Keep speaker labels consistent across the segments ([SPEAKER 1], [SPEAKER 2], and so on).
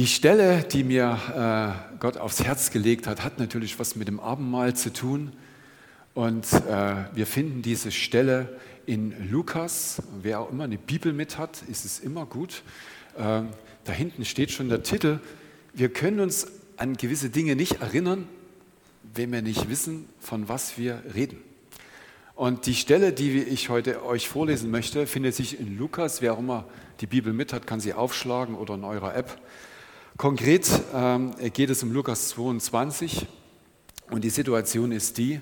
[SPEAKER 1] Die Stelle, die mir äh, Gott aufs Herz gelegt hat, hat natürlich was mit dem Abendmahl zu tun. Und äh, wir finden diese Stelle in Lukas. Wer auch immer eine Bibel mit hat, ist es immer gut. Äh, da hinten steht schon der Titel. Wir können uns an gewisse Dinge nicht erinnern, wenn wir nicht wissen, von was wir reden. Und die Stelle, die ich heute euch vorlesen möchte, findet sich in Lukas. Wer auch immer die Bibel mit hat, kann sie aufschlagen oder in eurer App. Konkret ähm, geht es um Lukas 22 und die Situation ist die,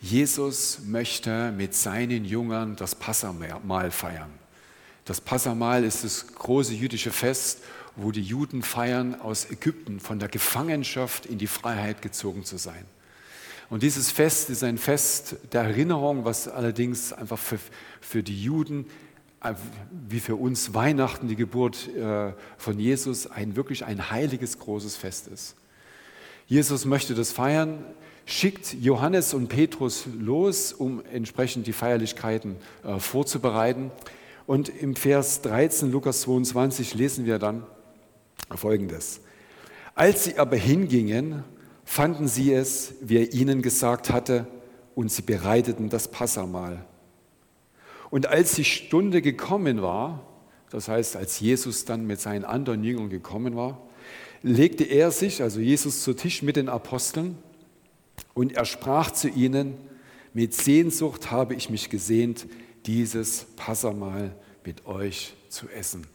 [SPEAKER 1] Jesus möchte mit seinen Jüngern das Passamahl feiern. Das Passamahl ist das große jüdische Fest, wo die Juden feiern, aus Ägypten von der Gefangenschaft in die Freiheit gezogen zu sein. Und dieses Fest ist ein Fest der Erinnerung, was allerdings einfach für, für die Juden wie für uns Weihnachten, die Geburt äh, von Jesus, ein wirklich ein heiliges, großes Fest ist. Jesus möchte das feiern, schickt Johannes und Petrus los, um entsprechend die Feierlichkeiten äh, vorzubereiten. Und im Vers 13, Lukas 22, lesen wir dann Folgendes. Als sie aber hingingen, fanden sie es, wie er ihnen gesagt hatte, und sie bereiteten das Passamahl. Und als die Stunde gekommen war, das heißt, als Jesus dann mit seinen anderen Jüngern gekommen war, legte er sich, also Jesus, zu Tisch mit den Aposteln und er sprach zu ihnen, mit Sehnsucht habe ich mich gesehnt, dieses Passamal mit euch zu essen.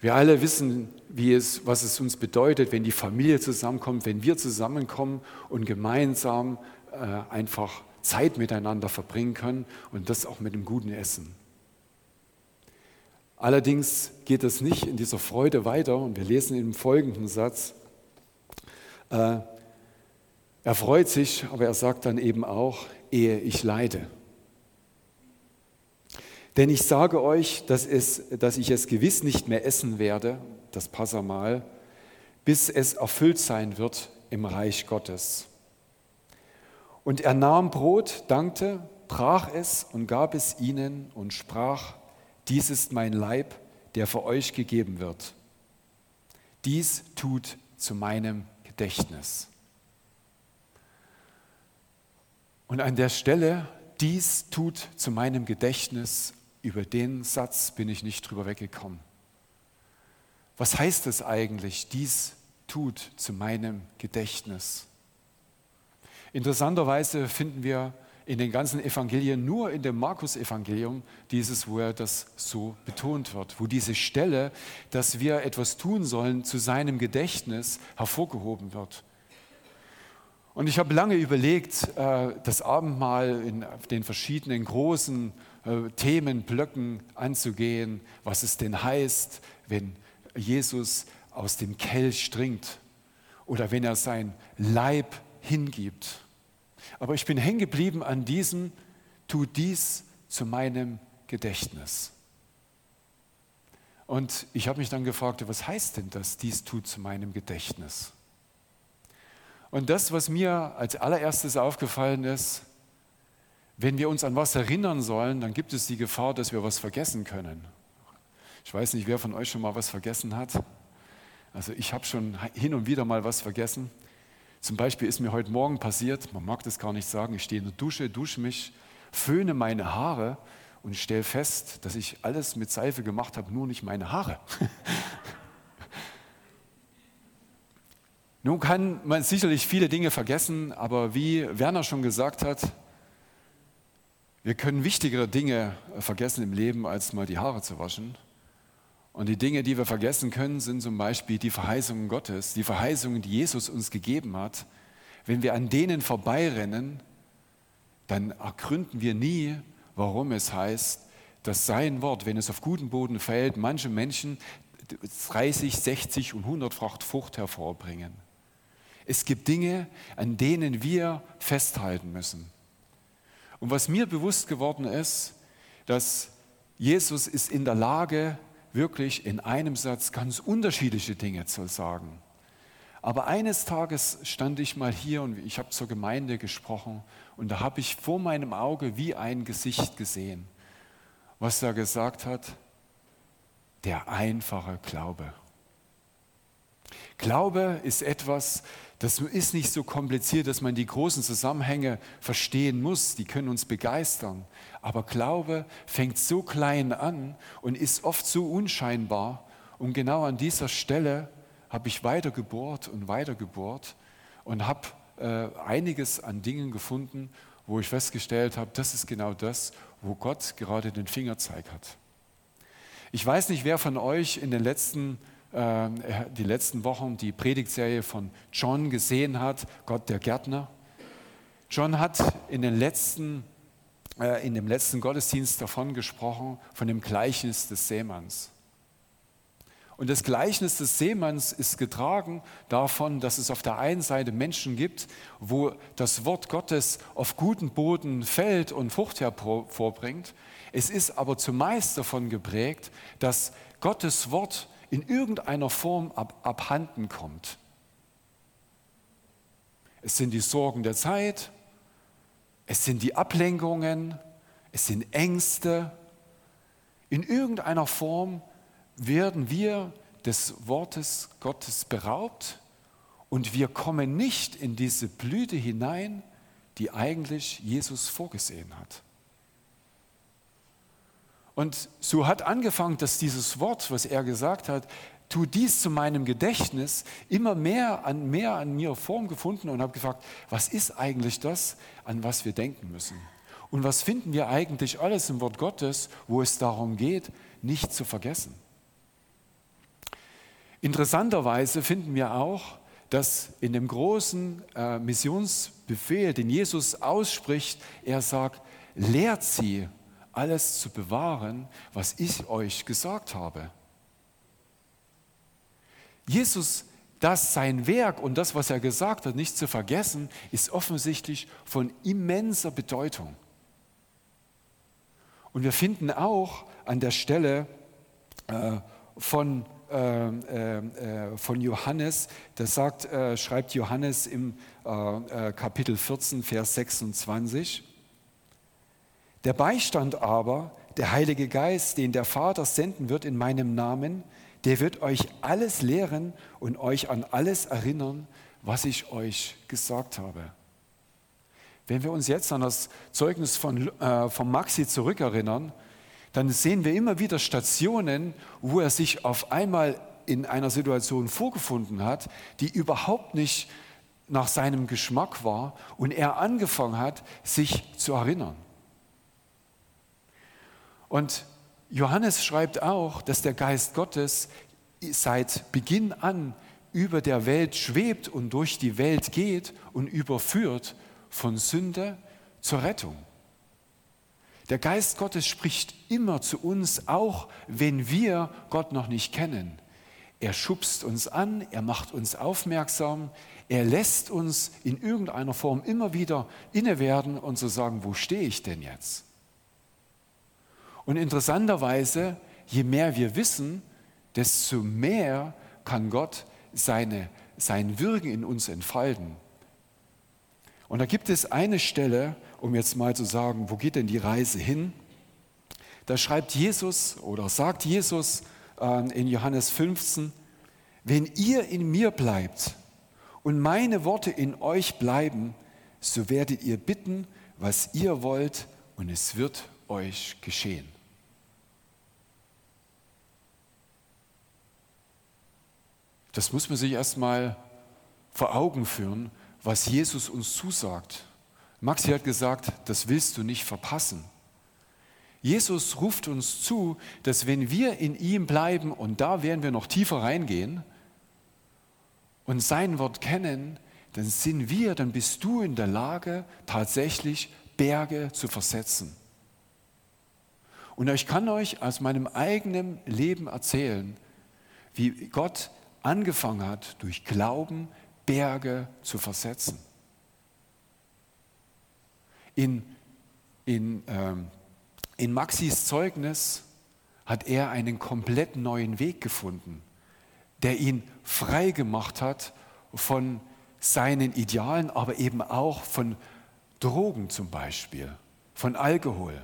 [SPEAKER 1] Wir alle wissen, wie es, was es uns bedeutet, wenn die Familie zusammenkommt, wenn wir zusammenkommen und gemeinsam äh, einfach Zeit miteinander verbringen können und das auch mit einem guten Essen. Allerdings geht es nicht in dieser Freude weiter und wir lesen im folgenden Satz, äh, er freut sich, aber er sagt dann eben auch, ehe ich leide. Denn ich sage euch, dass, es, dass ich es gewiss nicht mehr essen werde, das Passamal, bis es erfüllt sein wird im Reich Gottes. Und er nahm Brot, dankte, brach es und gab es ihnen und sprach, dies ist mein Leib, der für euch gegeben wird. Dies tut zu meinem Gedächtnis. Und an der Stelle, dies tut zu meinem Gedächtnis, über den Satz bin ich nicht drüber weggekommen. Was heißt es eigentlich, dies tut zu meinem Gedächtnis? Interessanterweise finden wir in den ganzen Evangelien nur in dem Markus-Evangelium dieses, wo er das so betont wird, wo diese Stelle, dass wir etwas tun sollen, zu seinem Gedächtnis hervorgehoben wird. Und ich habe lange überlegt, äh, das Abendmahl in den verschiedenen großen äh, Themenblöcken anzugehen, was es denn heißt, wenn Jesus aus dem Kelch trinkt oder wenn er sein Leib hingibt. Aber ich bin hängen geblieben an diesem, tu dies zu meinem Gedächtnis. Und ich habe mich dann gefragt, was heißt denn das, dies tut zu meinem Gedächtnis? Und das, was mir als allererstes aufgefallen ist, wenn wir uns an was erinnern sollen, dann gibt es die Gefahr, dass wir was vergessen können. Ich weiß nicht, wer von euch schon mal was vergessen hat. Also ich habe schon hin und wieder mal was vergessen. Zum Beispiel ist mir heute Morgen passiert, man mag das gar nicht sagen, ich stehe in der Dusche, dusche mich, föhne meine Haare und stelle fest, dass ich alles mit Seife gemacht habe, nur nicht meine Haare. Nun kann man sicherlich viele Dinge vergessen, aber wie Werner schon gesagt hat, wir können wichtigere Dinge vergessen im Leben, als mal die Haare zu waschen. Und die Dinge, die wir vergessen können, sind zum Beispiel die Verheißungen Gottes, die Verheißungen, die Jesus uns gegeben hat. Wenn wir an denen vorbeirennen, dann ergründen wir nie, warum es heißt, dass sein Wort, wenn es auf guten Boden fällt, manche Menschen 30, 60 und 100-fach Frucht hervorbringen. Es gibt Dinge, an denen wir festhalten müssen. Und was mir bewusst geworden ist, dass Jesus ist in der Lage, wirklich in einem Satz ganz unterschiedliche Dinge zu sagen. Aber eines Tages stand ich mal hier und ich habe zur Gemeinde gesprochen und da habe ich vor meinem Auge wie ein Gesicht gesehen, was er gesagt hat, der einfache Glaube. Glaube ist etwas, das ist nicht so kompliziert, dass man die großen Zusammenhänge verstehen muss. Die können uns begeistern. Aber Glaube fängt so klein an und ist oft so unscheinbar. Und genau an dieser Stelle habe ich weiter gebohrt und weiter gebohrt und habe äh, einiges an Dingen gefunden, wo ich festgestellt habe, das ist genau das, wo Gott gerade den Fingerzeig hat. Ich weiß nicht, wer von euch in den letzten, äh, die letzten Wochen die Predigtserie von John gesehen hat, Gott der Gärtner. John hat in, den letzten, äh, in dem letzten Gottesdienst davon gesprochen, von dem Gleichnis des Seemanns. Und das Gleichnis des Seemanns ist getragen davon, dass es auf der einen Seite Menschen gibt, wo das Wort Gottes auf guten Boden fällt und Frucht hervorbringt. Es ist aber zumeist davon geprägt, dass Gottes Wort in irgendeiner Form ab, abhanden kommt. Es sind die Sorgen der Zeit, es sind die Ablenkungen, es sind Ängste. In irgendeiner Form werden wir des Wortes Gottes beraubt und wir kommen nicht in diese Blüte hinein, die eigentlich Jesus vorgesehen hat. Und so hat angefangen, dass dieses Wort, was er gesagt hat, tu dies zu meinem Gedächtnis, immer mehr an, mehr an mir Form gefunden und habe gefragt, was ist eigentlich das, an was wir denken müssen? Und was finden wir eigentlich alles im Wort Gottes, wo es darum geht, nicht zu vergessen? Interessanterweise finden wir auch, dass in dem großen äh, Missionsbefehl, den Jesus ausspricht, er sagt, lehrt sie, alles zu bewahren, was ich euch gesagt habe. Jesus, das sein Werk und das, was er gesagt hat, nicht zu vergessen, ist offensichtlich von immenser Bedeutung. Und wir finden auch an der Stelle äh, von ähm, äh, äh, von Johannes. Das sagt, äh, schreibt Johannes im Kapitel 14, Vers 26. Der Beistand aber, der Heilige Geist, den der Vater senden wird in meinem Namen, der wird euch alles lehren und euch an alles erinnern, was ich euch gesagt habe. Wenn wir uns jetzt an das Zeugnis von, äh, von Maxi zurückerinnern, dann sehen wir immer wieder Stationen, wo er sich auf einmal in einer Situation vorgefunden hat, die überhaupt nicht nach seinem Geschmack war und er angefangen hat, sich zu erinnern. Und Johannes schreibt auch, dass der Geist Gottes seit Beginn an über der Welt schwebt und durch die Welt geht und überführt von Sünde zur Rettung. Der Geist Gottes spricht immer zu uns, auch wenn wir Gott noch nicht kennen. Er schubst uns an, er macht uns aufmerksam, er lässt uns in irgendeiner Form immer wieder inne werden und zu so sagen, wo stehe ich denn jetzt? Und interessanterweise, je mehr wir wissen, desto mehr kann Gott seine, sein Wirken in uns entfalten. Und da gibt es eine Stelle, um jetzt mal zu sagen, wo geht denn die Reise hin? Da schreibt Jesus oder sagt Jesus äh, in Johannes 15, wenn ihr in mir bleibt und meine Worte in euch bleiben, so werdet ihr bitten, was ihr wollt, und es wird euch geschehen. Das muss man sich erstmal vor Augen führen, was Jesus uns zusagt. Maxi hat gesagt, das willst du nicht verpassen. Jesus ruft uns zu, dass wenn wir in ihm bleiben, und da werden wir noch tiefer reingehen, und sein Wort kennen, dann sind wir, dann bist du in der Lage, tatsächlich Berge zu versetzen. Und ich kann euch aus meinem eigenen Leben erzählen, wie Gott angefangen hat, durch Glauben Berge zu versetzen in, in, ähm, in Maxis Zeugnis hat er einen komplett neuen Weg gefunden, der ihn frei gemacht hat von seinen Idealen, aber eben auch von Drogen zum Beispiel, von Alkohol.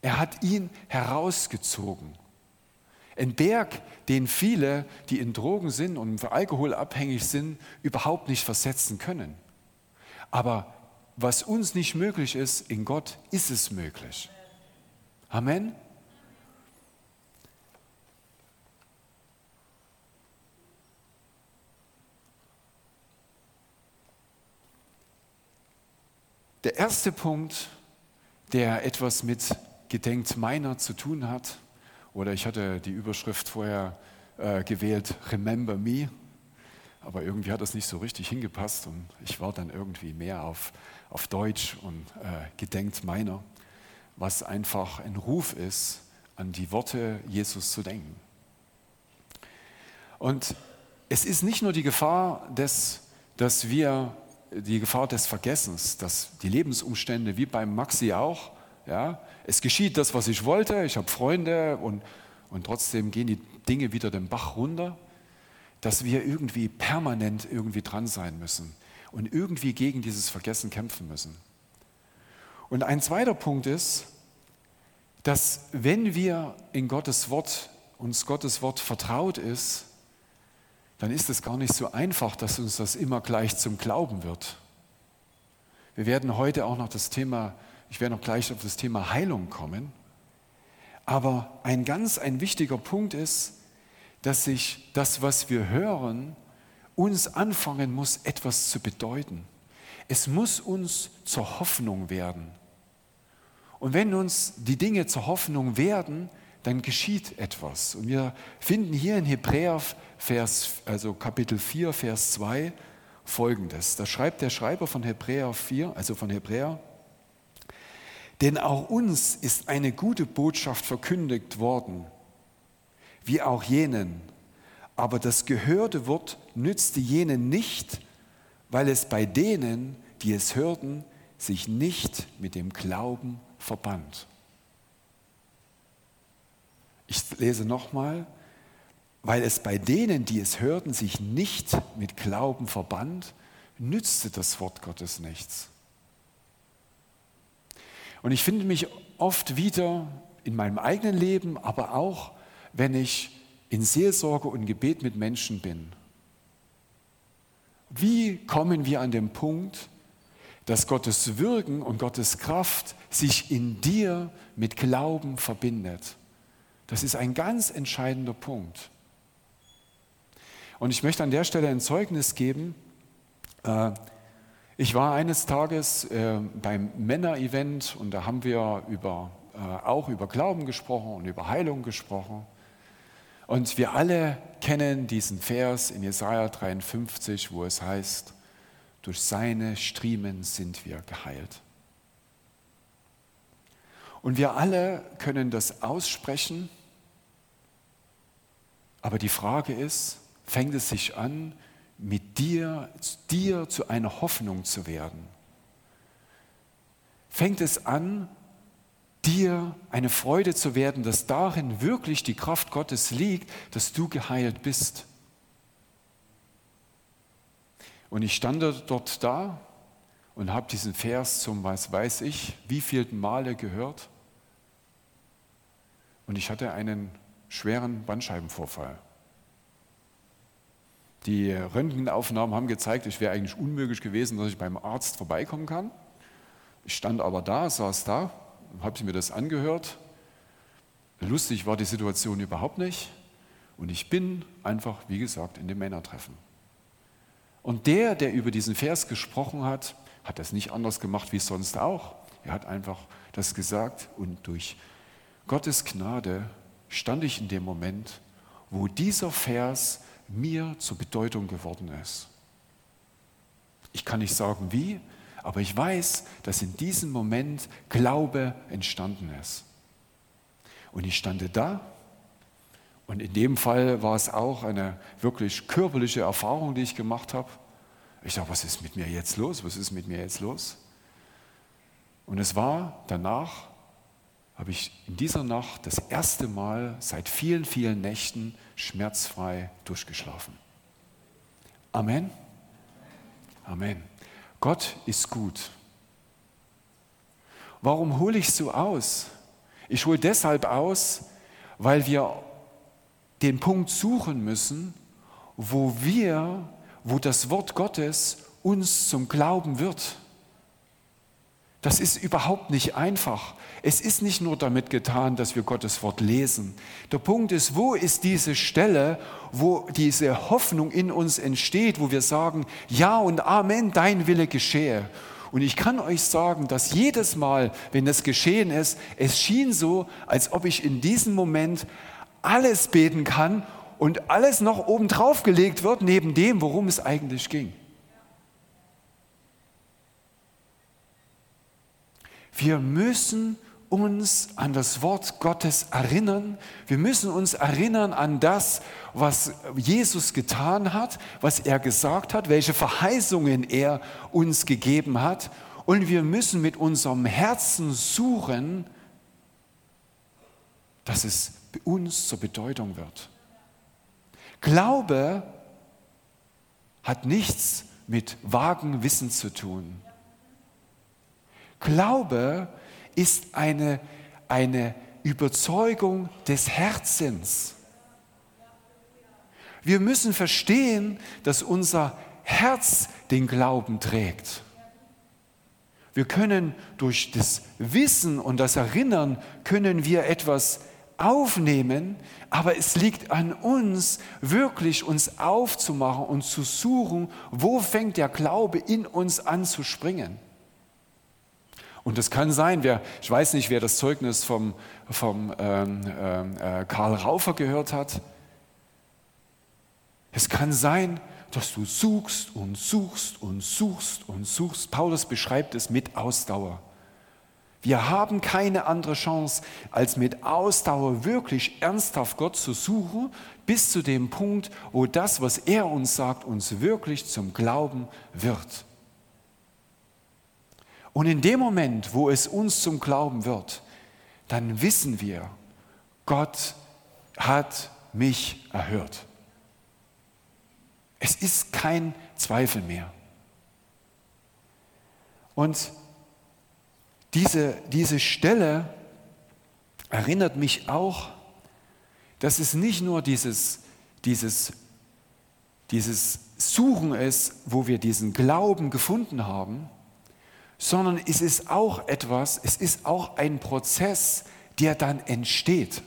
[SPEAKER 1] Er hat ihn herausgezogen. Ein Berg, den viele, die in Drogen sind und für Alkohol abhängig sind, überhaupt nicht versetzen können. Aber was uns nicht möglich ist, in Gott ist es möglich. Amen. Der erste Punkt, der etwas mit Gedenkt meiner zu tun hat, oder ich hatte die Überschrift vorher äh, gewählt, Remember Me, aber irgendwie hat das nicht so richtig hingepasst und ich war dann irgendwie mehr auf, auf Deutsch und äh, Gedenkt meiner, was einfach ein Ruf ist, an die Worte Jesus zu denken. Und es ist nicht nur die Gefahr, des, dass wir die Gefahr des Vergessens, dass die Lebensumstände, wie beim Maxi auch, ja, es geschieht das, was ich wollte, ich habe Freunde und, und trotzdem gehen die Dinge wieder den Bach runter, dass wir irgendwie permanent irgendwie dran sein müssen und irgendwie gegen dieses Vergessen kämpfen müssen. Und ein zweiter Punkt ist, dass wenn wir in Gottes Wort, uns Gottes Wort vertraut ist, dann ist es gar nicht so einfach, dass uns das immer gleich zum Glauben wird. Wir werden heute auch noch das Thema, ich werde noch gleich auf das Thema Heilung kommen. Aber ein ganz ein wichtiger Punkt ist, dass sich das, was wir hören, uns anfangen muss, etwas zu bedeuten. Es muss uns zur Hoffnung werden. Und wenn uns die Dinge zur Hoffnung werden, dann geschieht etwas. Und wir finden hier in Hebräer Vers, also Kapitel 4, Vers 2 folgendes. Da schreibt der Schreiber von Hebräer 4, also von Hebräer, denn auch uns ist eine gute Botschaft verkündigt worden, wie auch jenen. Aber das gehörte Wort nützte jenen nicht, weil es bei denen, die es hörten, sich nicht mit dem Glauben verband. Ich lese nochmal, weil es bei denen, die es hörten, sich nicht mit Glauben verband, nützte das Wort Gottes nichts. Und ich finde mich oft wieder in meinem eigenen Leben, aber auch, wenn ich in Seelsorge und Gebet mit Menschen bin. Wie kommen wir an den Punkt, dass Gottes Wirken und Gottes Kraft sich in dir mit Glauben verbindet? Das ist ein ganz entscheidender Punkt. Und ich möchte an der Stelle ein Zeugnis geben. Äh, ich war eines Tages äh, beim Männer-Event und da haben wir über, äh, auch über Glauben gesprochen und über Heilung gesprochen. Und wir alle kennen diesen Vers in Jesaja 53, wo es heißt: Durch seine Striemen sind wir geheilt. Und wir alle können das aussprechen, aber die Frage ist, fängt es sich an, mit dir, dir zu einer Hoffnung zu werden. Fängt es an, dir eine Freude zu werden, dass darin wirklich die Kraft Gottes liegt, dass du geheilt bist. Und ich stand dort da und habe diesen Vers zum, was weiß ich, wie vielten Male gehört. Und ich hatte einen schweren Bandscheibenvorfall. Die Röntgenaufnahmen haben gezeigt, es wäre eigentlich unmöglich gewesen, dass ich beim Arzt vorbeikommen kann. Ich stand aber da, saß da, habe mir das angehört. Lustig war die Situation überhaupt nicht. Und ich bin einfach, wie gesagt, in dem Männertreffen. Und der, der über diesen Vers gesprochen hat, hat das nicht anders gemacht wie sonst auch. Er hat einfach das gesagt und durch Gottes Gnade stand ich in dem Moment, wo dieser Vers mir zur Bedeutung geworden ist. Ich kann nicht sagen wie, aber ich weiß, dass in diesem Moment Glaube entstanden ist. Und ich stand da und in dem Fall war es auch eine wirklich körperliche Erfahrung, die ich gemacht habe. Ich dachte, was ist mit mir jetzt los? Was ist mit mir jetzt los? Und es war danach, habe ich in dieser Nacht das erste Mal seit vielen, vielen Nächten schmerzfrei durchgeschlafen. Amen. Amen. Gott ist gut. Warum hole ich so aus? Ich hole deshalb aus, weil wir den Punkt suchen müssen, wo wir, wo das Wort Gottes uns zum Glauben wird. Das ist überhaupt nicht einfach. Es ist nicht nur damit getan, dass wir Gottes Wort lesen. Der Punkt ist, wo ist diese Stelle, wo diese Hoffnung in uns entsteht, wo wir sagen, ja und Amen, dein Wille geschehe. Und ich kann euch sagen, dass jedes Mal, wenn das geschehen ist, es schien so, als ob ich in diesem Moment alles beten kann und alles noch obendrauf gelegt wird, neben dem, worum es eigentlich ging. Wir müssen uns an das Wort Gottes erinnern. Wir müssen uns erinnern an das, was Jesus getan hat, was er gesagt hat, welche Verheißungen er uns gegeben hat. Und wir müssen mit unserem Herzen suchen, dass es uns zur Bedeutung wird. Glaube hat nichts mit vagen Wissen zu tun. Glaube ist eine, eine Überzeugung des Herzens. Wir müssen verstehen, dass unser Herz den Glauben trägt. Wir können durch das Wissen und das Erinnern, können wir etwas aufnehmen, aber es liegt an uns, wirklich uns aufzumachen und zu suchen, wo fängt der Glaube in uns an zu springen. Und es kann sein, wer, ich weiß nicht, wer das Zeugnis vom, vom ähm, äh, Karl Raufer gehört hat. Es kann sein, dass du suchst und suchst und suchst und suchst. Paulus beschreibt es mit Ausdauer. Wir haben keine andere Chance, als mit Ausdauer wirklich ernsthaft Gott zu suchen, bis zu dem Punkt, wo das, was er uns sagt, uns wirklich zum Glauben wird. Und in dem Moment, wo es uns zum Glauben wird, dann wissen wir, Gott hat mich erhört. Es ist kein Zweifel mehr. Und diese, diese Stelle erinnert mich auch, dass es nicht nur dieses, dieses, dieses Suchen ist, wo wir diesen Glauben gefunden haben, sondern es ist auch etwas, es ist auch ein Prozess, der dann entsteht.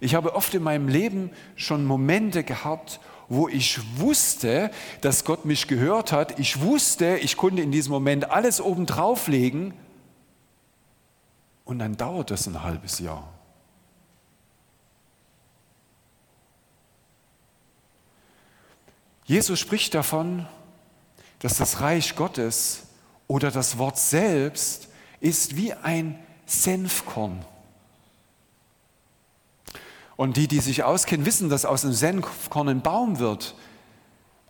[SPEAKER 1] Ich habe oft in meinem Leben schon Momente gehabt, wo ich wusste, dass Gott mich gehört hat. Ich wusste, ich konnte in diesem Moment alles oben drauflegen. Und dann dauert es ein halbes Jahr. Jesus spricht davon, dass das Reich Gottes oder das Wort selbst ist wie ein Senfkorn. Und die, die sich auskennen, wissen, dass aus einem Senfkorn ein Baum wird.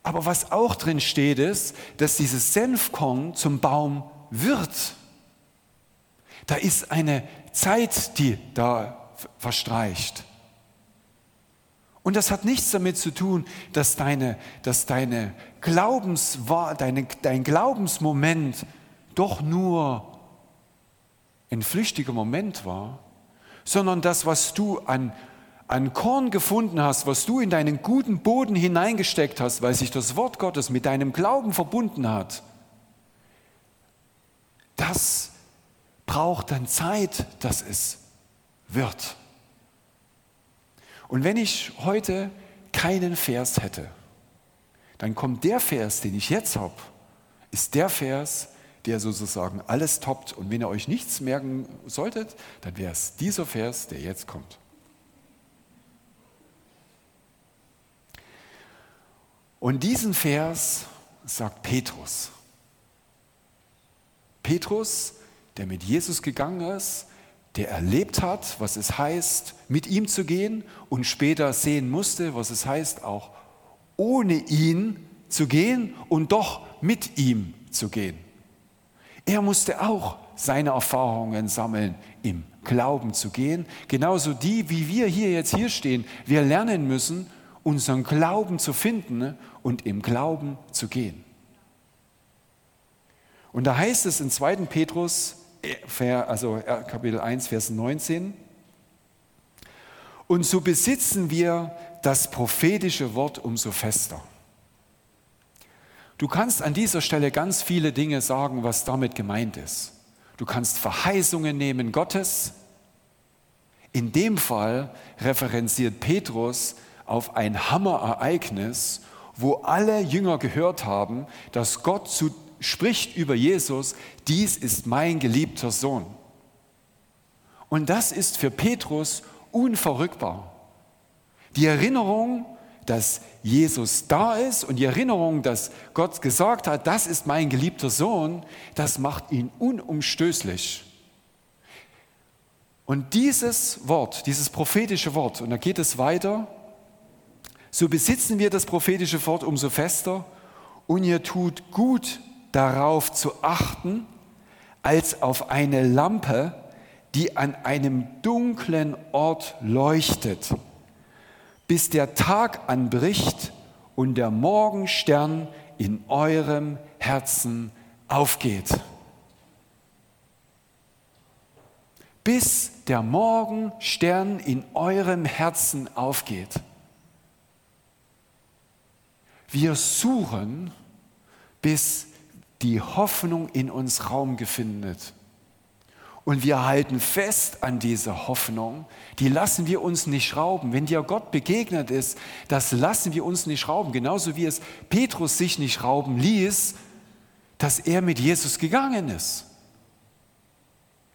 [SPEAKER 1] Aber was auch drin steht, ist, dass dieses Senfkorn zum Baum wird. Da ist eine Zeit, die da verstreicht. Und das hat nichts damit zu tun, dass, deine, dass deine Glaubens, deine, dein Glaubensmoment doch nur ein flüchtiger Moment war, sondern das, was du an, an Korn gefunden hast, was du in deinen guten Boden hineingesteckt hast, weil sich das Wort Gottes mit deinem Glauben verbunden hat, das braucht dann Zeit, dass es wird. Und wenn ich heute keinen Vers hätte, dann kommt der Vers, den ich jetzt habe, ist der Vers, der sozusagen alles toppt. Und wenn ihr euch nichts merken solltet, dann wäre es dieser Vers, der jetzt kommt. Und diesen Vers sagt Petrus. Petrus, der mit Jesus gegangen ist, der erlebt hat, was es heißt, mit ihm zu gehen und später sehen musste, was es heißt, auch ohne ihn zu gehen und doch mit ihm zu gehen. Er musste auch seine Erfahrungen sammeln, im Glauben zu gehen. Genauso die, wie wir hier jetzt hier stehen. Wir lernen müssen, unseren Glauben zu finden und im Glauben zu gehen. Und da heißt es in 2. Petrus also Kapitel 1, Vers 19. Und so besitzen wir das prophetische Wort umso fester. Du kannst an dieser Stelle ganz viele Dinge sagen, was damit gemeint ist. Du kannst Verheißungen nehmen Gottes. In dem Fall referenziert Petrus auf ein Hammerereignis, wo alle Jünger gehört haben, dass Gott zu, spricht über Jesus, dies ist mein geliebter Sohn. Und das ist für Petrus unverrückbar. Die Erinnerung, dass Jesus da ist und die Erinnerung, dass Gott gesagt hat, das ist mein geliebter Sohn, das macht ihn unumstößlich. Und dieses Wort, dieses prophetische Wort, und da geht es weiter, so besitzen wir das prophetische Wort umso fester und ihr tut gut darauf zu achten, als auf eine Lampe, die an einem dunklen Ort leuchtet, bis der Tag anbricht und der Morgenstern in eurem Herzen aufgeht. Bis der Morgenstern in eurem Herzen aufgeht. Wir suchen, bis die Hoffnung in uns Raum findet. Und wir halten fest an dieser Hoffnung, die lassen wir uns nicht schrauben. Wenn dir Gott begegnet ist, das lassen wir uns nicht schrauben. Genauso wie es Petrus sich nicht schrauben ließ, dass er mit Jesus gegangen ist.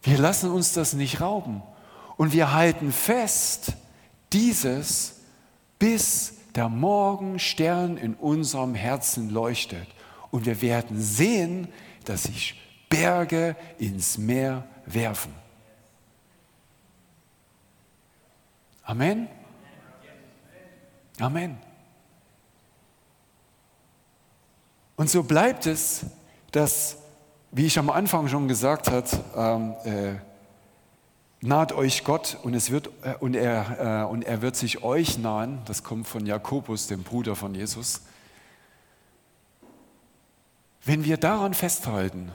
[SPEAKER 1] Wir lassen uns das nicht rauben. Und wir halten fest dieses, bis der Morgenstern in unserem Herzen leuchtet. Und wir werden sehen, dass sich Berge ins Meer werfen. Amen. Amen. Und so bleibt es, dass, wie ich am Anfang schon gesagt habe, ähm, äh, naht euch Gott und, es wird, äh, und, er, äh, und er wird sich euch nahen. Das kommt von Jakobus, dem Bruder von Jesus. Wenn wir daran festhalten,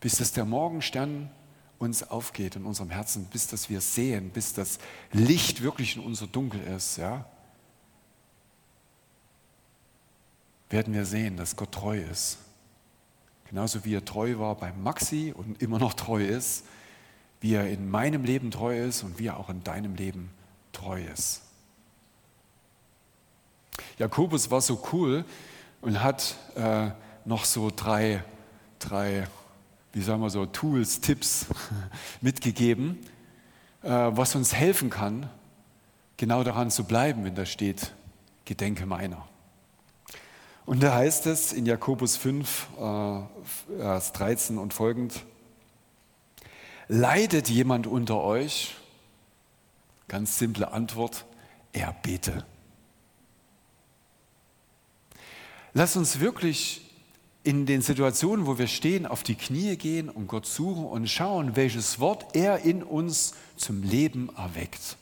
[SPEAKER 1] bis dass der Morgenstern uns aufgeht in unserem Herzen, bis dass wir sehen, bis das Licht wirklich in unser Dunkel ist, ja, werden wir sehen, dass Gott treu ist. Genauso wie er treu war bei Maxi und immer noch treu ist, wie er in meinem Leben treu ist und wie er auch in deinem Leben treu ist. Jakobus war so cool und hat äh, noch so drei, drei wie sagen wir so, Tools, Tipps mitgegeben, äh, was uns helfen kann, genau daran zu bleiben, wenn da steht, Gedenke meiner. Und da heißt es in Jakobus 5, äh, Vers 13 und folgend, leidet jemand unter euch? Ganz simple Antwort, er bete. Lass uns wirklich in den Situationen, wo wir stehen, auf die Knie gehen und Gott suchen und schauen, welches Wort er in uns zum Leben erweckt.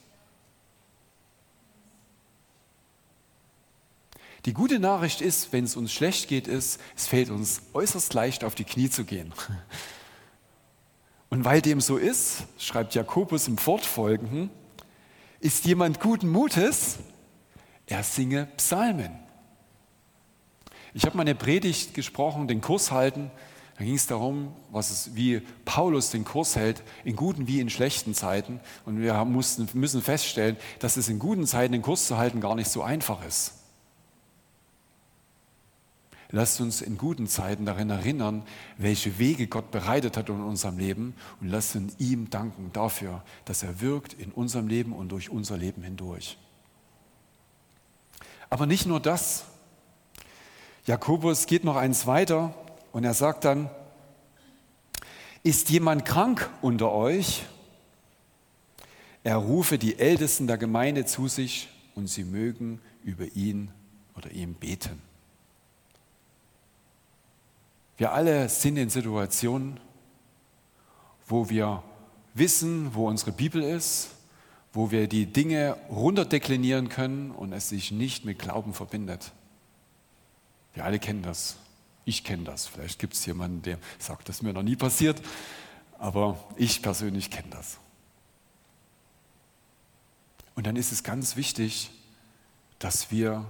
[SPEAKER 1] Die gute Nachricht ist, wenn es uns schlecht geht, ist, es fällt uns äußerst leicht, auf die Knie zu gehen. Und weil dem so ist, schreibt Jakobus im Fortfolgenden, ist jemand guten Mutes, er singe Psalmen. Ich habe mal eine Predigt gesprochen, den Kurs halten. Da ging es darum, was es, wie Paulus den Kurs hält, in guten wie in schlechten Zeiten. Und wir mussten, müssen feststellen, dass es in guten Zeiten den Kurs zu halten gar nicht so einfach ist. Lasst uns in guten Zeiten daran erinnern, welche Wege Gott bereitet hat in unserem Leben und lasst uns ihm danken dafür, dass er wirkt in unserem Leben und durch unser Leben hindurch. Aber nicht nur das, Jakobus geht noch eins weiter und er sagt dann, ist jemand krank unter euch? Er rufe die Ältesten der Gemeinde zu sich und sie mögen über ihn oder ihm beten. Wir alle sind in Situationen, wo wir wissen, wo unsere Bibel ist, wo wir die Dinge runterdeklinieren können und es sich nicht mit Glauben verbindet. Wir alle kennen das. Ich kenne das. Vielleicht gibt es jemanden, der sagt, das ist mir noch nie passiert, aber ich persönlich kenne das. Und dann ist es ganz wichtig, dass wir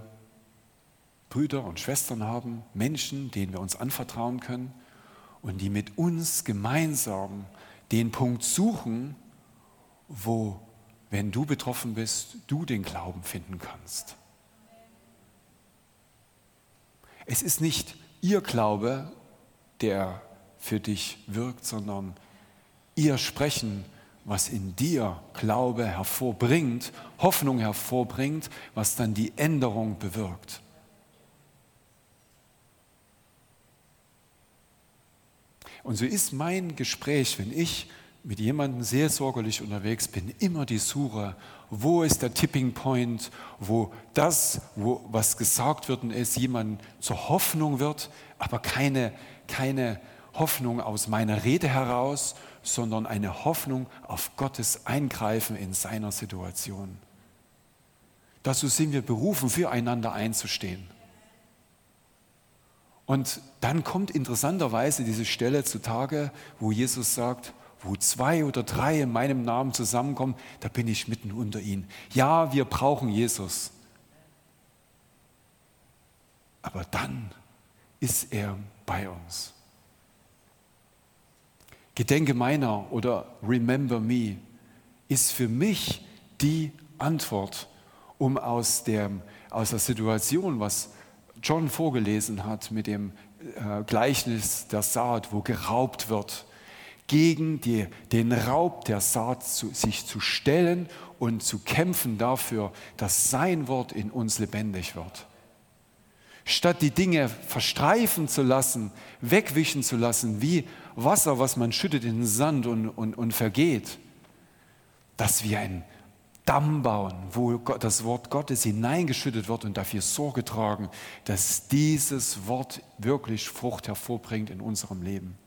[SPEAKER 1] Brüder und Schwestern haben, Menschen, denen wir uns anvertrauen können und die mit uns gemeinsam den Punkt suchen, wo, wenn du betroffen bist, du den Glauben finden kannst. Es ist nicht ihr Glaube, der für dich wirkt, sondern ihr Sprechen, was in dir Glaube hervorbringt, Hoffnung hervorbringt, was dann die Änderung bewirkt. Und so ist mein Gespräch, wenn ich mit jemandem sehr sorgerlich unterwegs bin, immer die Suche, wo ist der Tipping Point, wo das, wo, was gesagt wird, ist, jemand zur Hoffnung wird, aber keine, keine Hoffnung aus meiner Rede heraus, sondern eine Hoffnung auf Gottes Eingreifen in seiner Situation. Dazu sind wir berufen, füreinander einzustehen. Und dann kommt interessanterweise diese Stelle zutage, wo Jesus sagt, wo zwei oder drei in meinem Namen zusammenkommen, da bin ich mitten unter ihnen. Ja, wir brauchen Jesus. Aber dann ist er bei uns. Gedenke meiner oder Remember Me ist für mich die Antwort, um aus, dem, aus der Situation, was John vorgelesen hat mit dem äh, Gleichnis der Saat, wo geraubt wird, gegen die, den Raub der Saat zu, sich zu stellen und zu kämpfen dafür, dass sein Wort in uns lebendig wird. Statt die Dinge verstreifen zu lassen, wegwischen zu lassen, wie Wasser, was man schüttet in den Sand und, und, und vergeht, dass wir ein Damm bauen, wo das Wort Gottes hineingeschüttet wird und dafür Sorge tragen, dass dieses Wort wirklich Frucht hervorbringt in unserem Leben.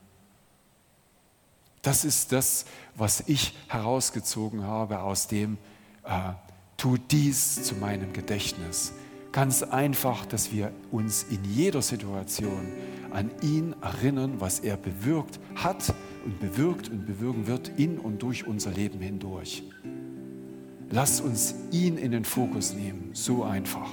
[SPEAKER 1] Das ist das, was ich herausgezogen habe aus dem, äh, tu dies zu meinem Gedächtnis. Ganz einfach, dass wir uns in jeder Situation an ihn erinnern, was er bewirkt hat und bewirkt und bewirken wird in und durch unser Leben hindurch. Lass uns ihn in den Fokus nehmen. So einfach.